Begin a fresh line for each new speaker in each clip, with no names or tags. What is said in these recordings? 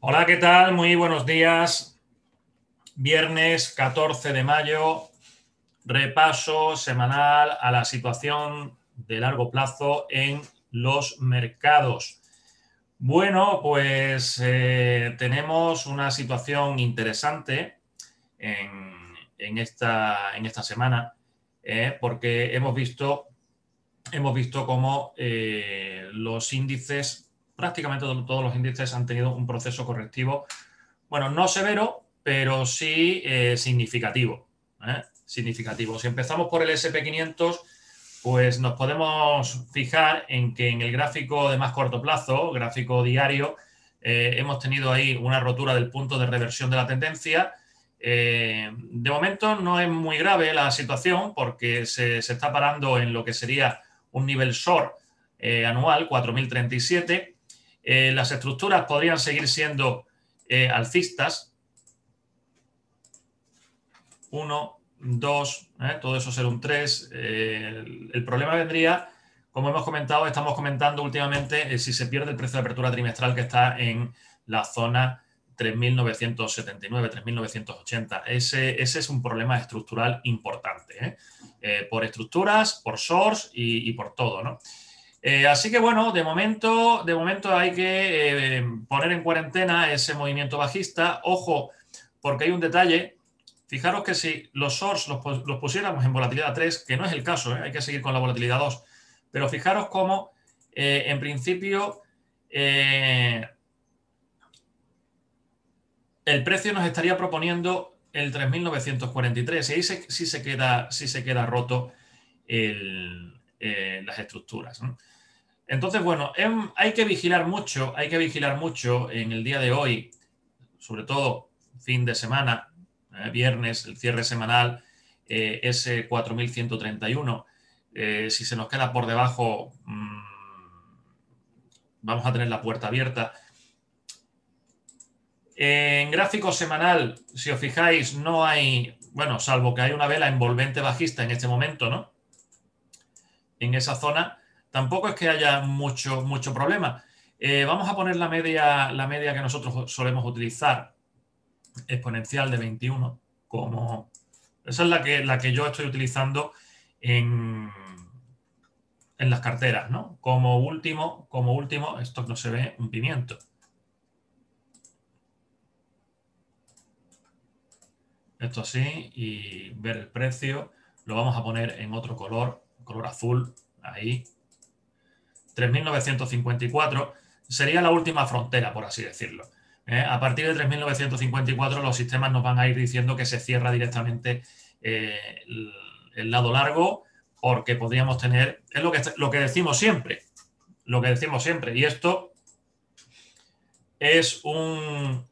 Hola, ¿qué tal? Muy buenos días. Viernes 14 de mayo, repaso semanal a la situación de largo plazo en los mercados. Bueno, pues eh, tenemos una situación interesante en, esta, en esta, semana, eh, porque hemos visto, hemos visto cómo eh, los índices prácticamente todos los índices han tenido un proceso correctivo, bueno, no severo, pero sí eh, significativo. ¿eh? Significativo. Si empezamos por el SP500, pues nos podemos fijar en que en el gráfico de más corto plazo, gráfico diario, eh, hemos tenido ahí una rotura del punto de reversión de la tendencia. de momento no es muy grave la situación porque se, se, está parando en lo que sería un nivel short anual, 4037 eh, las estructuras podrían seguir siendo eh, alcistas. Uno, dos, eh, todo eso ser un tres. el, problema vendría, como hemos comentado, estamos comentando últimamente si se pierde el precio de apertura trimestral que está en la zona 3.979, 3.980. Ese, ese es un problema estructural importante, por estructuras, por source y, y por todo, ¿no? Eh, así que bueno, de momento, de momento hay que eh, poner en cuarentena ese movimiento bajista. Ojo, porque hay un detalle. Fijaros que si los shorts los, pusiéramos en volatilidad 3, que no es el caso, ¿eh? hay que seguir con la volatilidad 2, pero fijaros cómo en principio el precio nos estaría proponiendo el 3.943 y ahí sí, se queda, se queda roto las estructuras. Entonces, bueno, em, hay que vigilar mucho, hay que vigilar mucho en el día de hoy, sobre todo fin de semana, eh, viernes, el cierre semanal, eh, ese 4131. Eh, si se nos queda por debajo, mm, vamos a tener la puerta abierta. En gráfico semanal, si os fijáis, no hay, bueno, salvo que hay una vela envolvente bajista en este momento, ¿no? En esa zona, tampoco es que haya mucho, mucho problema. Eh, vamos a poner la media, la media que nosotros solemos utilizar, exponencial de 21, como esa es la que, la que yo estoy utilizando en, en las carteras, ¿no? Como último, como último, esto no se ve un pimiento. Esto así y ver el precio. Lo vamos a poner en otro color, color azul, ahí, 3.954 sería la última frontera, por así decirlo. ¿eh? A partir de 3.954 los sistemas nos van a ir diciendo que se cierra directamente eh, el, lado largo porque podríamos tener, es lo que, lo que decimos siempre, lo que decimos siempre, y esto es un,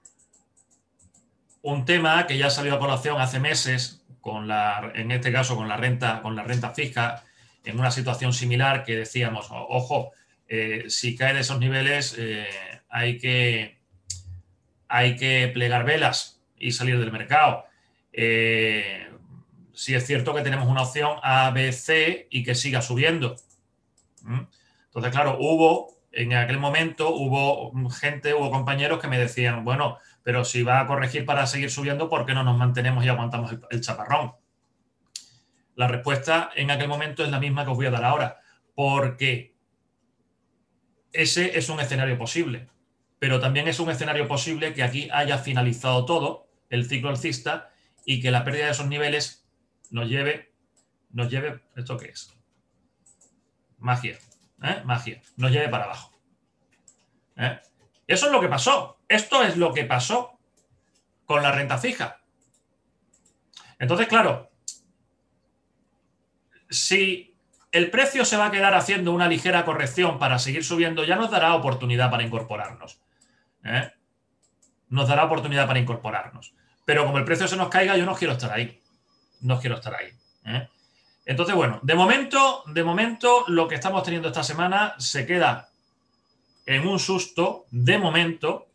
un tema que ya salió a colación hace meses, con la, en este caso con la renta, con la renta fija, en una situación similar que decíamos, ojo, eh, si cae de esos niveles eh, hay, que, hay que plegar velas y salir del mercado. Eh, si es cierto que tenemos una opción A, B, C y que siga subiendo. Entonces, claro, hubo, en aquel momento, hubo gente, hubo compañeros que me decían, bueno, pero si va a corregir para seguir subiendo, ¿por qué no nos mantenemos y aguantamos el chaparrón? La respuesta en aquel momento es la misma que os voy a dar ahora, porque ese es un escenario posible, pero también es un escenario posible que aquí haya finalizado todo el ciclo alcista y que la pérdida de esos niveles nos lleve, nos lleve, ¿esto qué es? Magia, ¿eh? magia, nos lleve para abajo. ¿eh? Eso es lo que pasó. Esto es lo que pasó con la renta fija. Entonces, claro, si el precio se va a quedar haciendo una ligera corrección para seguir subiendo, ya nos dará oportunidad para incorporarnos. ¿eh? Nos dará oportunidad para incorporarnos. Pero como el precio se nos caiga, yo no quiero estar ahí. No quiero estar ahí. ¿eh? Entonces, bueno, de momento, de momento, lo que estamos teniendo esta semana se queda en un susto, de momento,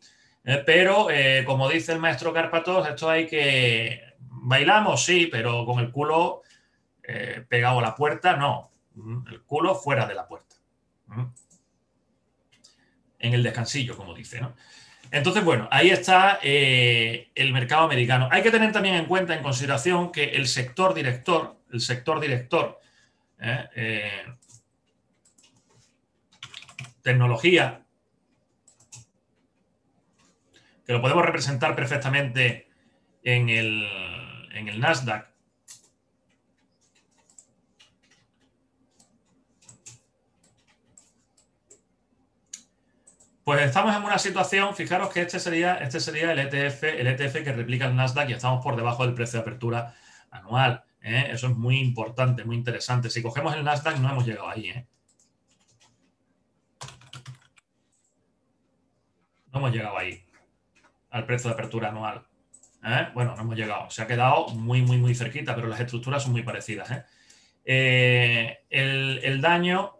¿eh? pero como dice el maestro Carpatos, esto hay que. Bailamos, sí, pero con el culo eh, pegado a la puerta, no, mm, el culo fuera de la puerta. Mm. En el descansillo, como dice, ¿no? Entonces, bueno, ahí está eh, el mercado americano. Hay que tener también en cuenta, en consideración, que el sector director, el sector director, eh, tecnología, que lo podemos representar perfectamente en el, en el Nasdaq, Pues estamos en una situación, fijaros que este sería, este sería el ETF, el ETF que replica el Nasdaq y estamos por debajo del precio de apertura anual. ¿eh? Eso es muy importante, muy interesante. Si cogemos el Nasdaq no hemos llegado ahí. ¿eh? No hemos llegado ahí, al precio de apertura anual. ¿eh? Bueno, no hemos llegado. Se ha quedado muy, muy, muy cerquita, pero las estructuras son muy parecidas. El, el daño,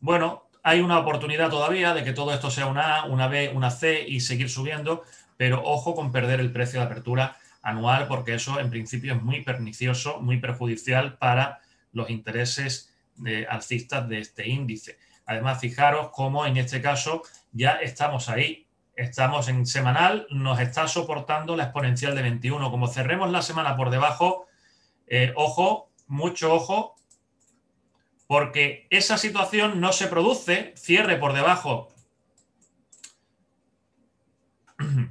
bueno, hay una oportunidad todavía de que todo esto sea una A, una B, una C y seguir subiendo, pero ojo con perder el precio de apertura anual porque eso en principio es muy pernicioso, muy perjudicial para los intereses de alcistas de este índice. Además, fijaros cómo en este caso ya estamos ahí, estamos en semanal, nos está soportando la exponencial de 21. Como cerremos la semana por debajo, eh, ojo, mucho ojo, porque esa situación no se produce, cierre por debajo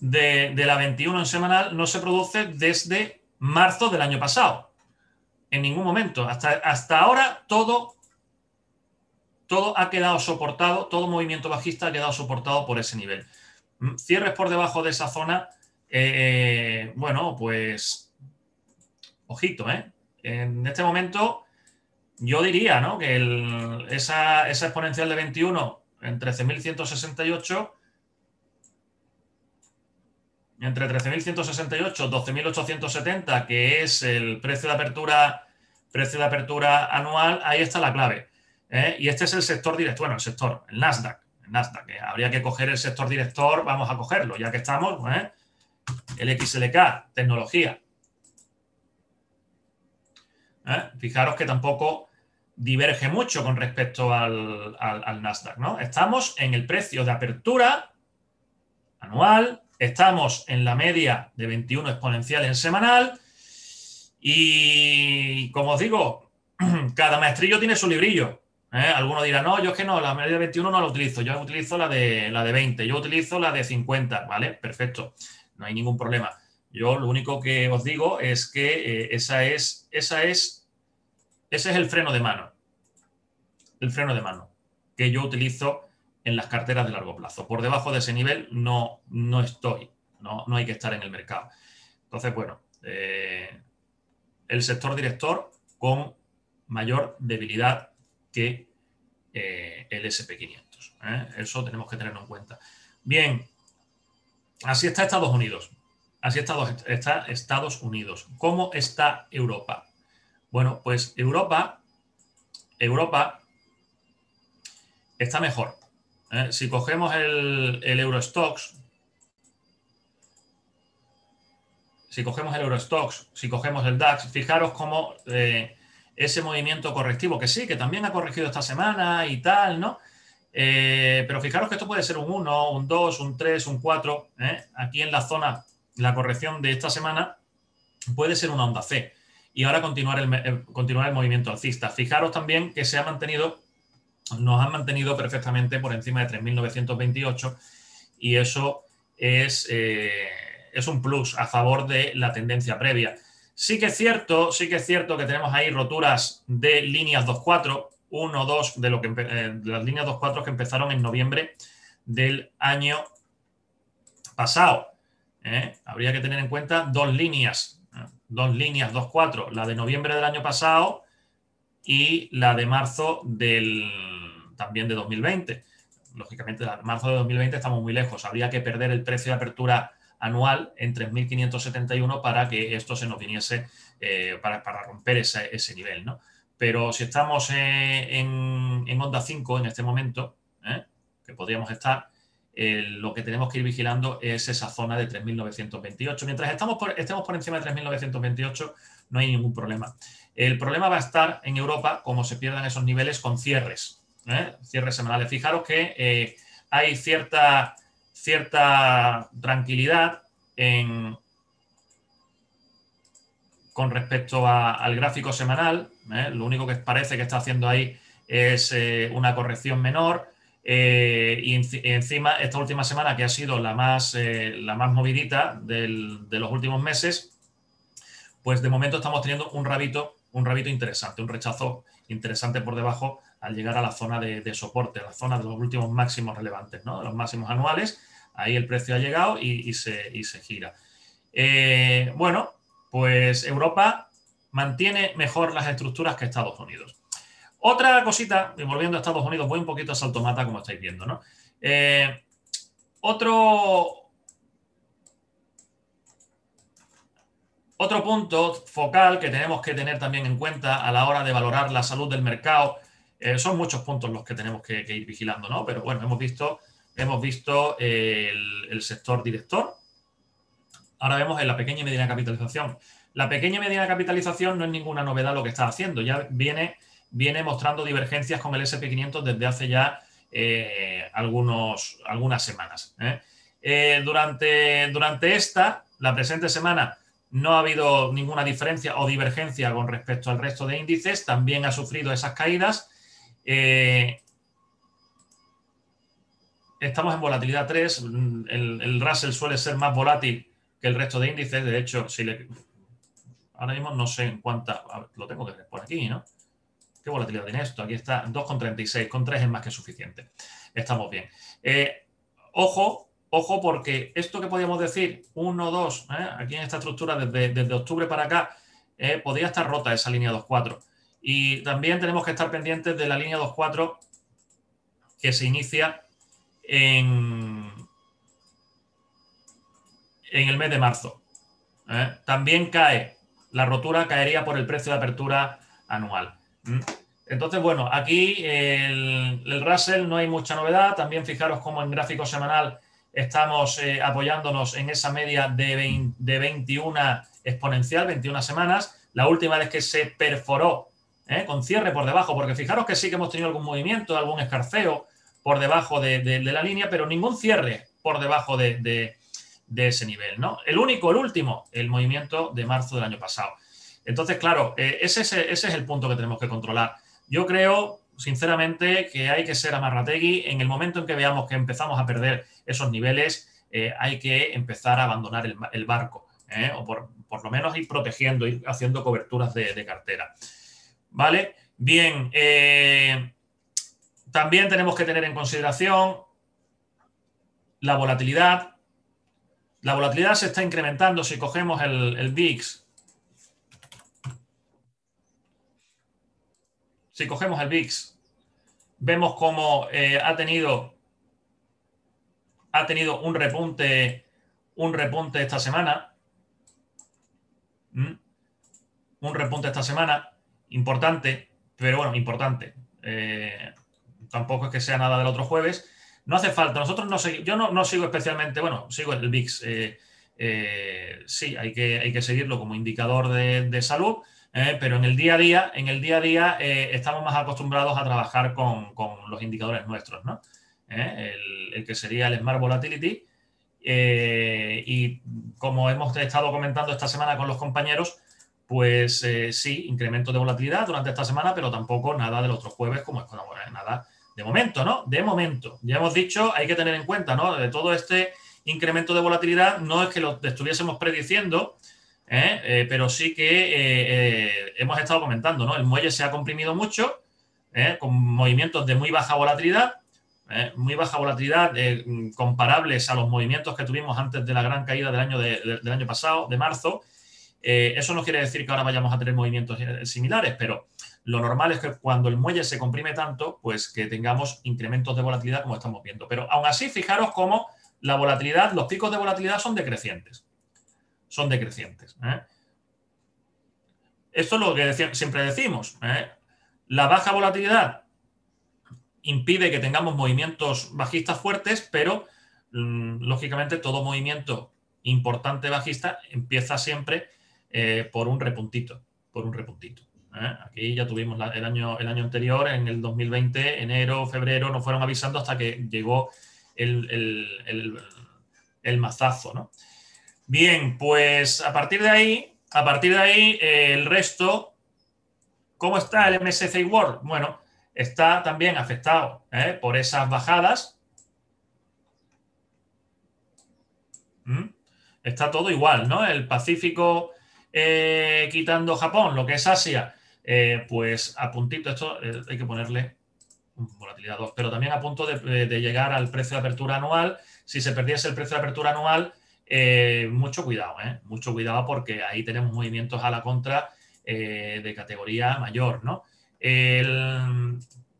de, la 21 en semanal, no se produce desde marzo del año pasado. En ningún momento. Hasta, hasta ahora todo, todo ha quedado soportado, todo movimiento bajista ha quedado soportado por ese nivel. Mm, cierres por debajo de esa zona, eh, bueno, pues ojito, ¿eh? En este momento yo diría ¿no? que esa, exponencial de 21 en 13.168, entre 13.168 12.870, que es el precio de apertura, precio de apertura anual, ahí está la clave. ¿eh? Y este es el sector director, bueno, el sector, el Nasdaq. El Nasdaq, habría que coger el sector director, vamos a cogerlo, ya que estamos, ¿eh? el XLK, tecnología. ¿Eh? Fijaros que tampoco diverge mucho con respecto al, Nasdaq. ¿no? Estamos en el precio de apertura anual, estamos en la media de 21 exponencial en semanal y, como os digo, cada maestrillo tiene su librillo. ¿eh? Algunos dirán, no, yo es que no, la media de 21 no la utilizo, yo utilizo la de, la de 20, yo utilizo la de 50, ¿vale? Perfecto, no hay ningún problema. Yo lo único que os digo es que eh, esa es, esa es ese es el freno de mano. El freno de mano que yo utilizo en las carteras de largo plazo. Por debajo de ese nivel no, no estoy, no, no hay que estar en el mercado. Entonces, bueno, eh, el sector director con mayor debilidad que eh, el SP500. ¿eh? Eso tenemos que tenerlo en cuenta. Bien, así está Estados Unidos. Así está Estados Unidos. ¿Cómo está Europa? Bueno, pues Europa, Europa está mejor. ¿eh? Si cogemos el, el Eurostox, si cogemos el Eurostox, si cogemos el DAX, fijaros cómo eh, ese movimiento correctivo, que sí, que también ha corregido esta semana y tal, ¿no? Eh, pero fijaros que esto puede ser un 1, un 2, un 3, un 4. Aquí en la zona, la corrección de esta semana puede ser una onda C y ahora continuar el, continuar el movimiento alcista. Fijaros también que se ha mantenido, nos han mantenido perfectamente por encima de 3.928 y eso es, eh, es un plus a favor de la tendencia previa. Sí que es cierto, sí que es cierto que tenemos ahí roturas de líneas 2.4, 1, 2 de, lo que, eh, las líneas 2.4 que empezaron en noviembre del año pasado. ¿Eh? Habría que tener en cuenta dos líneas dos líneas, dos cuatro, la de noviembre del año pasado y la de marzo del también de 2020. Lógicamente, de marzo de 2020 estamos muy lejos. Habría que perder el precio de apertura anual en 3.571 para que esto se nos viniese, eh, para, romper ese, nivel. ¿no? Pero si estamos eh, en, en, onda 5 en este momento, ¿eh? que podríamos estar, lo que tenemos que ir vigilando es esa zona de 3.928. Mientras estamos estemos por encima de 3.928, no hay ningún problema. El problema va a estar en Europa, como se pierdan esos niveles, con cierres, ¿eh? cierres semanales. Fijaros que eh, hay cierta cierta tranquilidad con respecto al gráfico semanal. ¿eh? Lo único que parece que está haciendo ahí es eh, una corrección menor. Eh, y encima, esta última semana, que ha sido la más, la más movidita de los últimos meses, pues de momento estamos teniendo un rabito, un rabito interesante, un rechazo interesante por debajo al llegar a la zona de, soporte, a la zona de los últimos máximos relevantes, ¿no? los máximos anuales. Ahí el precio ha llegado y, se, gira. Eh, bueno, pues Europa mantiene mejor las estructuras que Estados Unidos. Otra cosita, y volviendo a Estados Unidos, voy un poquito a saltomata, como estáis viendo, ¿no? Eh, otro, otro punto focal que tenemos que tener también en cuenta a la hora de valorar la salud del mercado eh, son muchos puntos los que tenemos que, ir vigilando, ¿no? Pero bueno, hemos visto, hemos visto el, sector director. Ahora vemos en la pequeña y mediana capitalización. La pequeña y mediana capitalización no es ninguna novedad lo que está haciendo. Ya viene, viene mostrando divergencias con el SP500 desde hace ya eh, algunas semanas. ¿eh? durante, durante esta, la presente semana, no ha habido ninguna diferencia o divergencia con respecto al resto de índices. También ha sufrido esas caídas eh, estamos en volatilidad 3. El, Russell suele ser más volátil que el resto de índices. De hecho, si le, ahora mismo no sé en cuánta. Lo tengo que ver por aquí, ¿no? ¿Qué volatilidad tiene esto? Aquí está 2,36. Con 3 es más que suficiente. Estamos bien. Eh, ojo, ojo, porque esto que podríamos decir, 1, 2, ¿eh? aquí en esta estructura desde, octubre para acá, podría estar rota esa línea 2,4. Y también tenemos que estar pendientes de la línea 2.4 que se inicia en, en el mes de marzo. ¿eh? También cae, la rotura caería por el precio de apertura anual. Entonces, bueno, aquí el, el, Russell no hay mucha novedad. También fijaros cómo en gráfico semanal estamos eh, apoyándonos en esa media de, de 21 exponencial, 21 semanas. La última vez que se perforó ¿eh? con cierre por debajo, porque fijaros que sí que hemos tenido algún movimiento, algún escarceo por debajo de, la línea, pero ningún cierre por debajo de, ese nivel. ¿no? El único, el último, el movimiento de marzo del año pasado. Entonces, claro, eh, ese, es el punto que tenemos que controlar. Yo creo, sinceramente, que hay que ser amarrategui. En el momento en que veamos que empezamos a perder esos niveles, eh, hay que empezar a abandonar el, barco, o por, lo menos ir protegiendo, ir haciendo coberturas de cartera. ¿Vale? Bien, eh, también tenemos que tener en consideración la volatilidad. La volatilidad se está incrementando si cogemos el, el. Si cogemos el VIX, vemos cómo eh, ha tenido ha tenido un repunte un repunte esta semana. ¿Mm? Un repunte esta semana importante, pero bueno, importante. Eh, tampoco es que sea nada del otro jueves. No hace falta. Nosotros no yo no, sigo especialmente, bueno, sigo el VIX. Eh, sí, hay que, hay que seguirlo como indicador de, salud, pero en el día a día, en el día a día estamos más acostumbrados a trabajar con, los indicadores nuestros, ¿no? El, el, que sería el Smart Volatility. y como hemos estado comentando esta semana con los compañeros, pues eh, sí, incremento de volatilidad durante esta semana, pero tampoco nada del otro jueves como es bueno, nada de momento, ¿no? De momento. Ya hemos dicho, hay que tener en cuenta, ¿no? De todo este incremento de volatilidad, no es que lo estuviésemos prediciendo, ¿eh? Eh, pero sí que hemos estado comentando, ¿no? El muelle se ha comprimido mucho, con movimientos de muy baja volatilidad, muy baja volatilidad comparables a los movimientos que tuvimos antes de la gran caída del año, del año pasado, de marzo, eh, eso no quiere decir que ahora vayamos a tener movimientos similares, pero lo normal es que cuando el muelle se comprime tanto, pues que tengamos incrementos de volatilidad como estamos viendo. Pero aún así, fijaros cómo la volatilidad, los picos de volatilidad son decrecientes. Son decrecientes. ¿eh? Esto es lo que siempre decimos. ¿eh? La baja volatilidad impide que tengamos movimientos bajistas fuertes, pero mm, lógicamente todo movimiento importante bajista empieza siempre eh, por un repuntito, por un repuntito. Aquí ya tuvimos el, año, el año anterior, en el 2020, enero, febrero, nos fueron avisando hasta que llegó el, mazazo, ¿no? Bien, pues a partir de ahí, a partir de ahí, el resto, ¿cómo está el MSCI World? Bueno, está también afectado ¿eh? por esas bajadas. ¿Mm? Está todo igual, ¿no? El Pacífico eh, quitando Japón, lo que es Asia, eh, pues a puntito, esto hay que ponerle volatilidad 2, pero también a punto de, llegar al precio de apertura anual. Si se perdiese el precio de apertura anual, mucho cuidado, mucho cuidado porque ahí tenemos movimientos a la contra de categoría mayor, ¿no?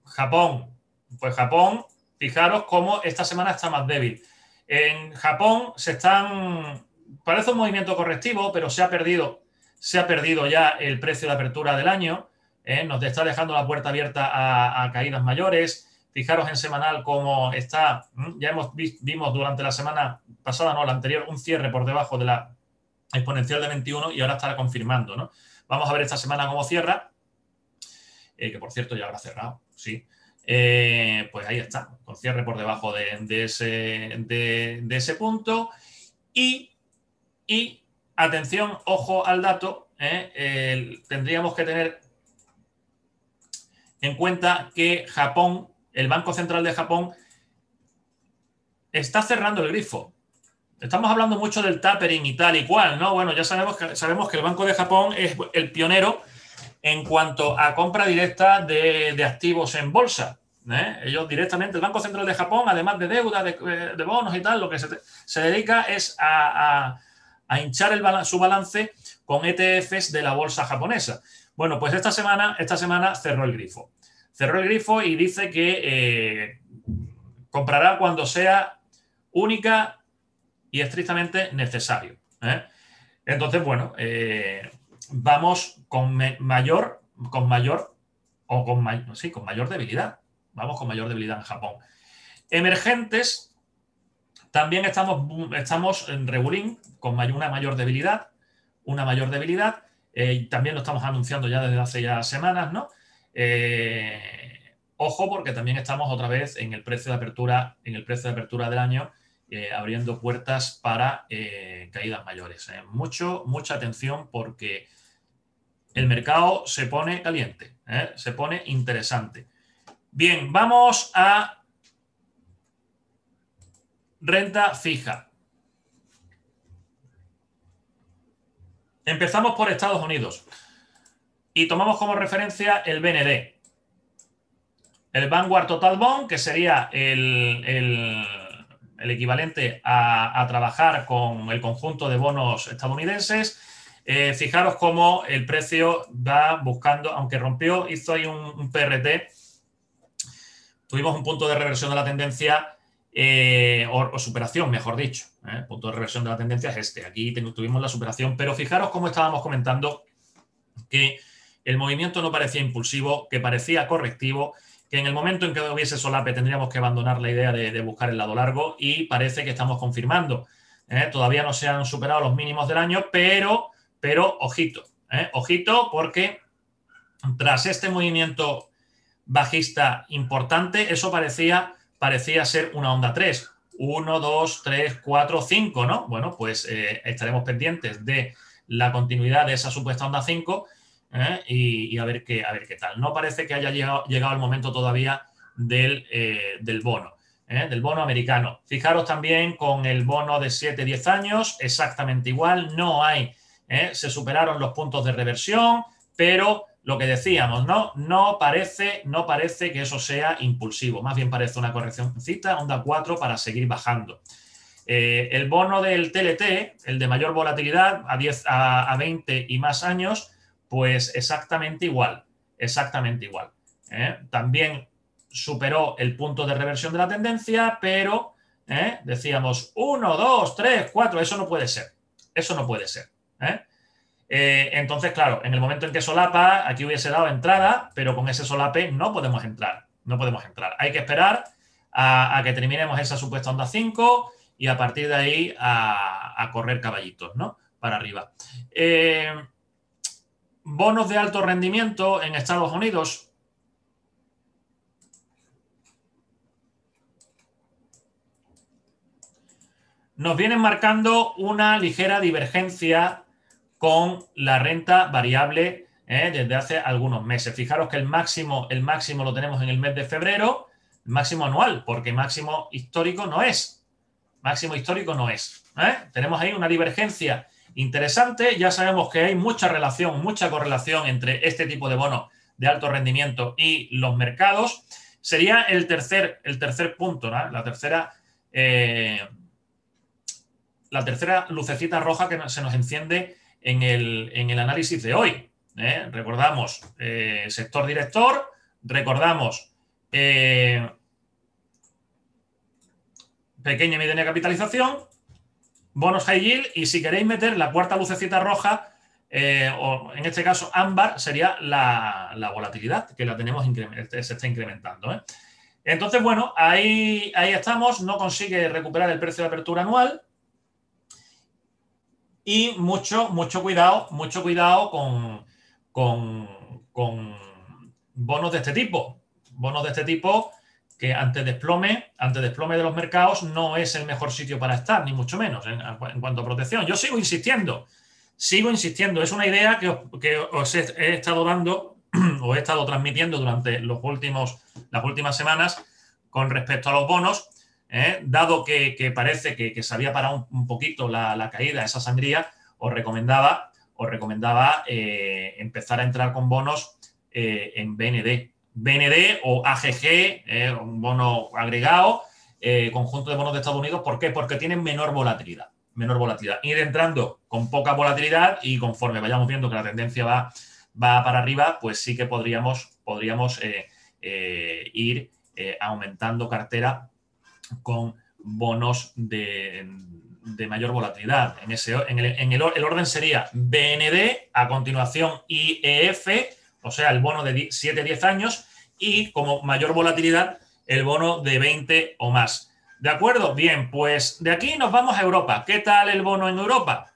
Japón, pues Japón, fijaros cómo esta semana está más débil. En Japón se están, parece un movimiento correctivo, pero se ha perdido, se ha perdido ya el precio de apertura del año. ¿eh? Nos está dejando la puerta abierta a, caídas mayores. Fijaros en semanal cómo está, ya hemos vimos durante la semana pasada, no, la anterior, un cierre por debajo de la exponencial de 21 y ahora estará confirmando, ¿no? Vamos a ver esta semana cómo cierra, eh, que por cierto ya habrá cerrado sí. Eh, pues ahí está, con cierre por debajo de, ese, punto. Y, atención, ojo al dato, eh, tendríamos que tener en cuenta que Japón, el Banco Central de Japón, está cerrando el grifo. Estamos hablando mucho del tapering y tal y cual, ¿no? Bueno, ya sabemos que, sabemos que el Banco de Japón es el pionero en cuanto a compra directa de, activos en bolsa. ¿eh? Ellos directamente, el Banco Central de Japón, además de deuda, de, bonos y tal, lo que se, dedica es a, hinchar su balance con ETFs de la bolsa japonesa. Bueno, pues esta semana, esta semana cerró el grifo. Cerró el grifo y dice que eh, comprará cuando sea única y estrictamente necesario. ¿eh? Entonces, bueno, vamos con mayor, con mayor o con, sí, con mayor debilidad. Vamos con mayor debilidad en Japón. Emergentes, también estamos, estamos en regulín con una mayor debilidad, una mayor debilidad. Eh, también lo estamos anunciando ya desde hace ya semanas, ¿no? Eh, ojo, porque también estamos otra vez en el precio de apertura, en el precio de apertura del año, eh, abriendo puertas para caídas mayores. Mucho, mucha atención porque el mercado se pone caliente, ¿eh? se pone interesante. Bien, vamos a renta fija. Empezamos por Estados Unidos y tomamos como referencia el BND. El Vanguard Total Bond, que sería el, equivalente a, a trabajar con el conjunto de bonos estadounidenses eh, fijaros cómo el precio va buscando, aunque rompió, hizo ahí un, PRT, tuvimos un punto de reversión de la tendencia, eh, o, superación, mejor dicho. El ¿eh? punto de reversión de la tendencia es este. Aquí tuvimos la superación, pero fijaros cómo estábamos comentando que el movimiento no parecía impulsivo, que parecía correctivo, que en el momento en que hubiese solape tendríamos que abandonar la idea de, buscar el lado largo y parece que estamos confirmando. Todavía no se han superado los mínimos del año, pero pero ojito, ¿eh? ojito porque tras este movimiento bajista importante, eso parecía, parecía ser una onda 3. 1, 2, 3, 4, 5, ¿no? Bueno, pues eh, estaremos pendientes de la continuidad de esa supuesta onda 5 ¿eh? y, a, ver qué, a ver qué tal. No parece que haya llegado, llegado el momento todavía del, del bono. del bono americano. Fijaros también con el bono de 7-10 años, exactamente igual, no hay ¿eh? se superaron los puntos de reversión, pero lo que decíamos, ¿no? No parece, no parece que eso sea impulsivo, más bien parece una correccióncita, onda 4 para seguir bajando. Eh, el bono del TLT, el de mayor volatilidad a, 10, a, 20 y más años, pues exactamente igual, exactamente igual. ¿eh? También superó el punto de reversión de la tendencia, pero decíamos 1, 2, 3, 4, eso no puede ser, eso no puede ser. ¿eh? Eh, entonces, claro, en el momento en que solapa, aquí hubiese dado entrada, pero con ese solape no podemos entrar. No podemos entrar. Hay que esperar a, que terminemos esa supuesta onda 5 y a partir de ahí a, correr caballitos, ¿no? Para arriba. Eh, bonos de alto rendimiento en Estados Unidos. nos vienen marcando una ligera divergencia con la renta variable ¿eh? desde hace algunos meses. Fijaros que el máximo, el máximo lo tenemos en el mes de febrero, máximo anual, porque máximo histórico no es. Máximo histórico no es. ¿eh? Tenemos ahí una divergencia interesante. Ya sabemos que hay mucha relación, mucha correlación entre este tipo de bonos de alto rendimiento y los mercados. Sería el tercer, el tercer punto, la tercera. Eh, la tercera lucecita roja que se nos enciende en el, análisis de hoy. ¿eh? Recordamos sector director, recordamos pequeña y mediana capitalización, bonos high yield y si queréis meter la cuarta lucecita roja, eh, o en este caso ámbar, sería la, volatilidad, que la tenemos se está incrementando. ¿eh? Entonces, bueno, ahí, ahí estamos, no consigue recuperar el precio de apertura anual. Y mucho, mucho cuidado, mucho cuidado con, con, con bonos de este tipo. Bonos de este tipo que ante desplome, ante desplome de los mercados no es el mejor sitio para estar, ni mucho menos en, cuanto a protección. Yo sigo insistiendo, sigo insistiendo. Es una idea que os, he, estado dando o he estado transmitiendo durante los últimos, las últimas semanas con respecto a los bonos, ¿eh? dado que, parece que, se había parado un, poquito la, caída, esa sangría, os recomendaba, os recomendaba eh, empezar a entrar con bonos eh, en BND. BND o AGG, eh, un bono agregado, eh, conjunto de bonos de Estados Unidos. ¿Por qué? Porque tienen menor volatilidad. Menor volatilidad. Ir entrando con poca volatilidad y conforme vayamos viendo que la tendencia va, va para arriba, pues sí que podríamos, podríamos eh, ir aumentando cartera con bonos de, mayor volatilidad. En, ese, en, el, en el, orden sería BND, a continuación IEF, o sea, el bono de 7-10 años, y como mayor volatilidad, el bono de 20 o más. ¿De acuerdo? Bien, pues de aquí nos vamos a Europa. ¿Qué tal el bono en Europa?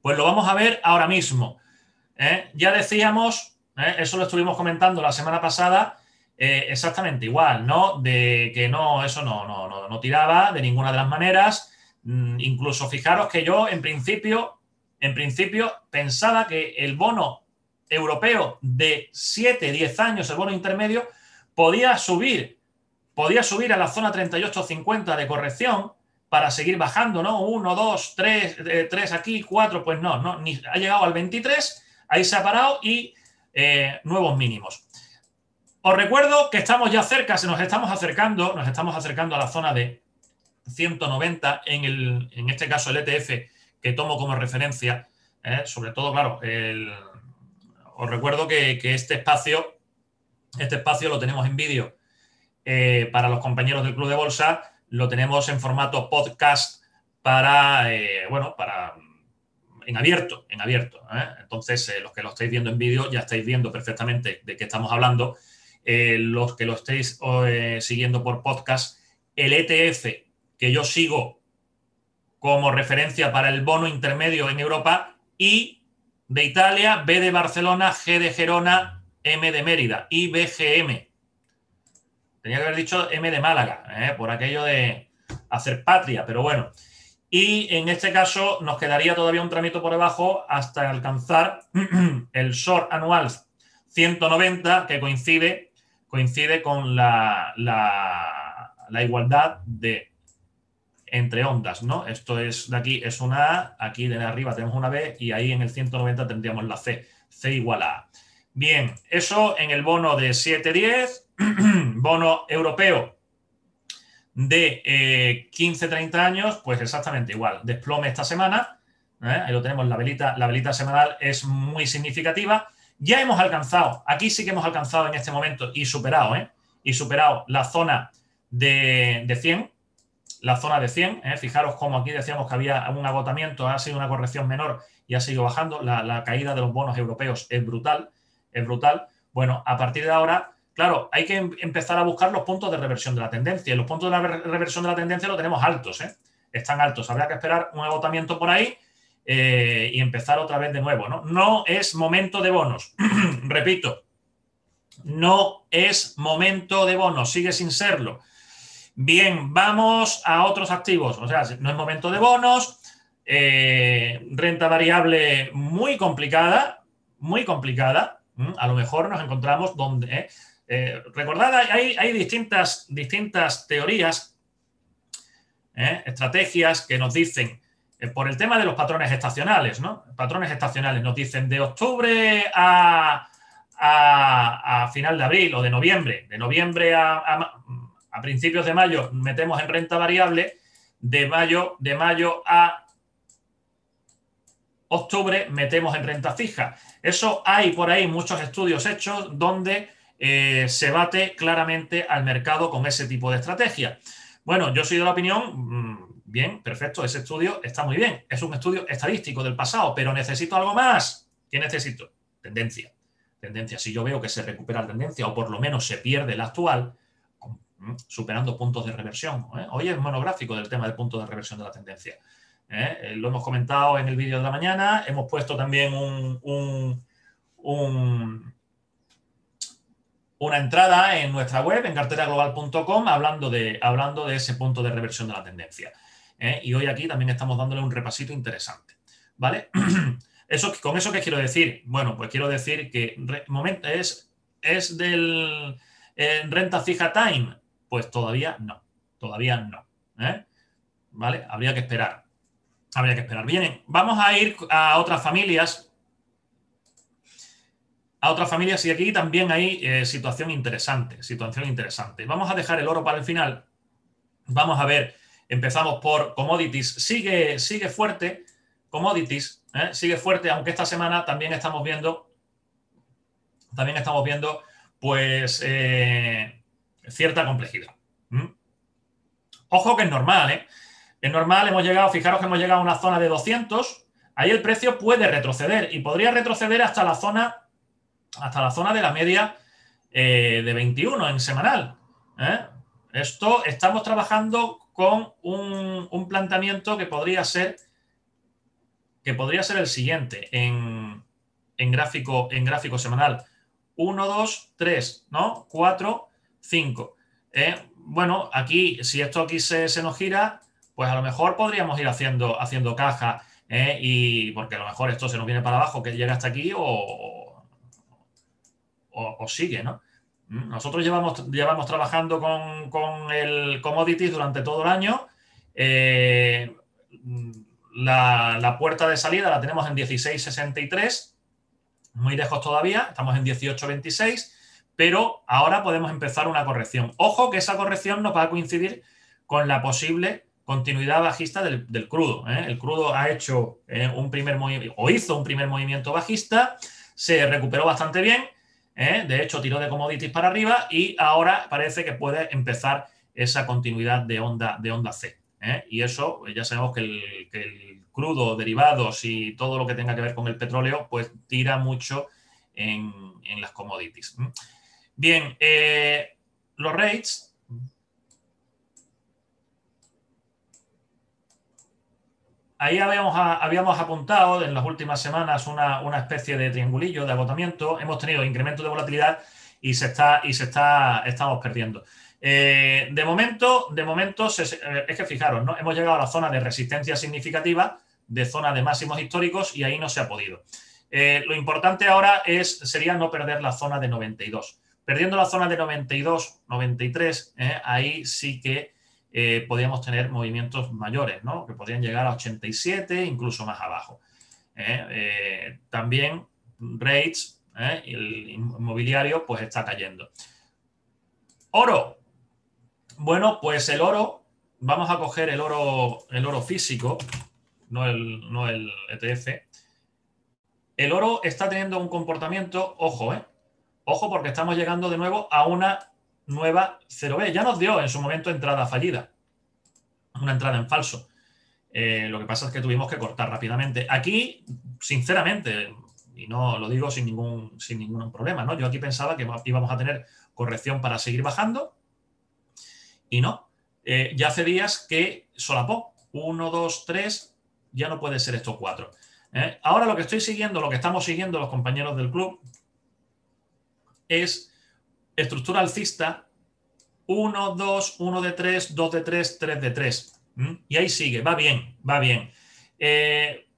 Pues lo vamos a ver ahora mismo. ¿eh? Ya decíamos, ¿eh? eso lo estuvimos comentando la semana pasada, eh, exactamente igual, ¿no? De que no, eso no, no, no, no tiraba de ninguna de las maneras. Mm, incluso fijaros que yo en principio, en principio pensaba que el bono europeo de 7, 10 años, el bono intermedio, podía subir, podía subir a la zona 38-50 de corrección para seguir bajando, ¿no? 1, 2, 3, 3 aquí, 4, pues no, no, ni, ha llegado al 23, ahí se ha parado y eh, nuevos mínimos. Os recuerdo que estamos ya cerca, se nos estamos acercando, nos estamos acercando a la zona de 190, en, el, en este caso el ETF que tomo como referencia, ¿eh? sobre todo, claro, el, os recuerdo que, este espacio, este espacio lo tenemos en vídeo eh, para los compañeros del Club de Bolsa, lo tenemos en formato podcast para, eh, bueno, para en abierto, en abierto. ¿eh? Entonces, los que lo estáis viendo en vídeo ya estáis viendo perfectamente de qué estamos hablando. los que lo estéis siguiendo por podcast, el ETF que yo sigo como referencia para el bono intermedio en Europa y de Italia, B de Barcelona, G de Gerona, M de Mérida y BGM. Tenía que haber dicho M de Málaga, ¿eh? por aquello de hacer patria, pero bueno. Y en este caso nos quedaría todavía un trámite por debajo hasta alcanzar el short anual 190, que coincide, coincide con la, la igualdad de entre ondas, ¿no? Esto es de aquí es una A, aquí de arriba tenemos una B y ahí en el 190 tendríamos la C, C igual a A. Bien, eso en el bono de 7-10, bono europeo de 15-30 eh, años, pues exactamente igual, desplome esta semana, ¿eh? ahí lo tenemos, la velita, la velita semanal es muy significativa. Ya hemos alcanzado, aquí sí que hemos alcanzado en este momento y superado, ¿eh? Y superado la zona de, de 100, la zona de 100. ¿eh? Fijaros como aquí decíamos que había un agotamiento, ha sido una corrección menor y ha seguido bajando. La, caída de los bonos europeos es brutal, es brutal. Bueno, a partir de ahora, claro, hay que em, empezar a buscar los puntos de reversión de la tendencia. Los puntos de la reversión de la tendencia los tenemos altos, ¿eh? están altos. Habrá que esperar un agotamiento por ahí eh, y empezar otra vez de nuevo. ¿no? no es momento de bonos. Repito, no es momento de bonos, sigue sin serlo. Bien, vamos a otros activos. O sea, no es momento de bonos. Eh, renta variable muy complicada, muy complicada. A lo mejor nos encontramos donde... Eh, eh, recordad, hay, hay distintas, distintas teorías, estrategias que nos dicen, por el tema de los patrones estacionales, ¿no? Patrones estacionales nos dicen de octubre a, final de abril o de noviembre, de noviembre a principios de mayo metemos en renta variable, de mayo, de mayo a octubre metemos en renta fija. Eso hay por ahí muchos estudios hechos donde eh, se bate claramente al mercado con ese tipo de estrategia. Bueno, yo soy de la opinión, mm, bien, perfecto, ese estudio está muy bien. Es un estudio estadístico del pasado, pero necesito algo más. ¿Qué necesito? Tendencia. Tendencia. Si yo veo que se recupera la tendencia o por lo menos se pierde la actual, superando puntos de reversión. ¿eh? Hoy es monográfico del tema del punto de reversión de la tendencia. ¿eh? Eh, lo hemos comentado en el vídeo de la mañana, hemos puesto también un, una entrada en nuestra web, en carteraglobal.com, hablando de, hablando de ese punto de reversión de la tendencia. Y hoy aquí también estamos dándole un repasito interesante. ¿Vale? Eso, ¿Con eso qué quiero decir? Bueno, pues quiero decir que es, es del renta fija time. Pues todavía no, todavía no. ¿eh? ¿Vale? Habría que esperar. Habría que esperar. Bien, vamos a ir a otras familias. A otras familias y aquí también hay eh, situación interesante, situación interesante. Vamos a dejar el oro para el final. Vamos a ver, empezamos por commodities. Sigue, sigue fuerte, commodities, ¿eh? sigue fuerte, aunque esta semana también estamos viendo, también estamos viendo, pues, cierta complejidad. Ojo que es normal, ¿eh? Es normal, hemos llegado, fijaros que hemos llegado a una zona de 200, ahí el precio puede retroceder y podría retroceder hasta la zona, hasta la zona de la media eh, de 21 en semanal. ¿eh? Esto estamos trabajando con un, planteamiento que podría ser que podría ser el siguiente en, gráfico, en gráfico semanal. 1, 2, 3, ¿no? 4, 5. ¿eh? bueno, aquí, si esto aquí se, nos gira, pues a lo mejor podríamos ir haciendo, haciendo caja, ¿eh? y porque a lo mejor esto se nos viene para abajo, que llega hasta aquí o, o, sigue, ¿no? Mm, nosotros llevamos, llevamos trabajando con, el commodities durante todo el año. Eh, la, la, puerta de salida la tenemos en 16.63, muy lejos todavía, estamos en 18.26 pero ahora podemos empezar una corrección. Ojo que esa corrección no va a coincidir con la posible continuidad bajista del, crudo. ¿eh? El crudo ha hecho eh, un primer movimiento, o hizo un primer movimiento bajista, se recuperó bastante bien, ¿eh? de hecho tiró de commodities para arriba y ahora parece que puede empezar esa continuidad de onda, de onda C. Y eso, pues ya sabemos que el, crudo, derivados y todo lo que tenga que ver con el petróleo, pues tira mucho en, en las commodities. Bien, eh, los rates. Ahí habíamos, habíamos, apuntado en las últimas semanas una, especie de triangulillo de agotamiento. Hemos tenido incremento de volatilidad y se está, y se está, estamos perdiendo. Eh, de momento, de momento eh, es que fijaros, ¿no? hemos llegado a la zona de resistencia significativa, de zona de máximos históricos y ahí no se ha podido. lo importante ahora es, sería no perder la zona de 92. Perdiendo la zona de 92, 93, eh, ahí sí que eh, podríamos tener movimientos mayores, ¿no? que podrían llegar a 87, incluso más abajo. Eh, también rates, el inmobiliario, pues está cayendo. Oro. Bueno, pues el oro, vamos a coger el oro, el oro físico, no el, no el ETF. El oro está teniendo un comportamiento, ojo, ¿eh? Ojo porque estamos llegando de nuevo a una nueva 0B. Ya nos dio en su momento entrada fallida, una entrada en falso. Eh, lo que pasa es que tuvimos que cortar rápidamente. Aquí, sinceramente, y no lo digo sin ningún, sin ningún problema, ¿no? Yo aquí pensaba que íbamos a tener corrección para seguir bajando y no. Eh, ya hace días que solapó. 1, 2, 3, ya no puede ser esto 4. ¿eh? Ahora lo que estoy siguiendo, lo que estamos siguiendo los compañeros del club, es estructura alcista 1, 2, 1 de 3, 2 de 3, 3 de 3. Y ahí sigue, va bien, va bien. Eh,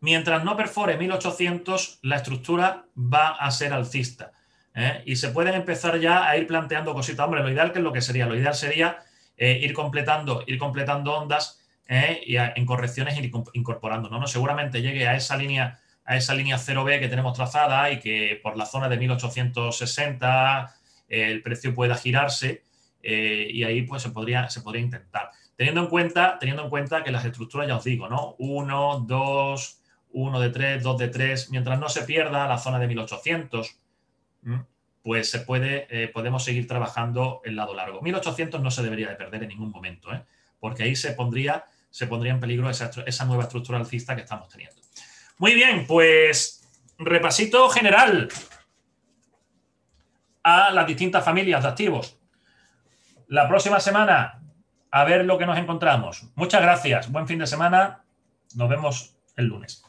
mientras no perfore 1800, la estructura va a ser alcista. ¿eh? Y se pueden empezar ya a ir planteando cositas. Hombre, lo ideal que es lo que sería, lo ideal sería eh, ir completando, ir completando ondas y en correcciones ir incorporando. ¿no? Seguramente llegue a esa línea, a esa línea 0B que tenemos trazada y que por la zona de 1860 el precio pueda girarse eh, y ahí pues se podría, se podría intentar. Teniendo en, cuenta, teniendo en cuenta que las estructuras, ya os digo, ¿no? 1, 2, 1 de 3, 2 de 3, mientras no se pierda la zona de 1800, pues se puede, eh, podemos seguir trabajando el lado largo. 1800 no se debería de perder en ningún momento, ¿eh? porque ahí se pondría, se pondría en peligro esa nueva estructura alcista que estamos teniendo. Muy bien, pues repasito general a las distintas familias de activos. La próxima semana, a ver lo que nos encontramos. Muchas gracias. Buen fin de semana. Nos vemos el lunes.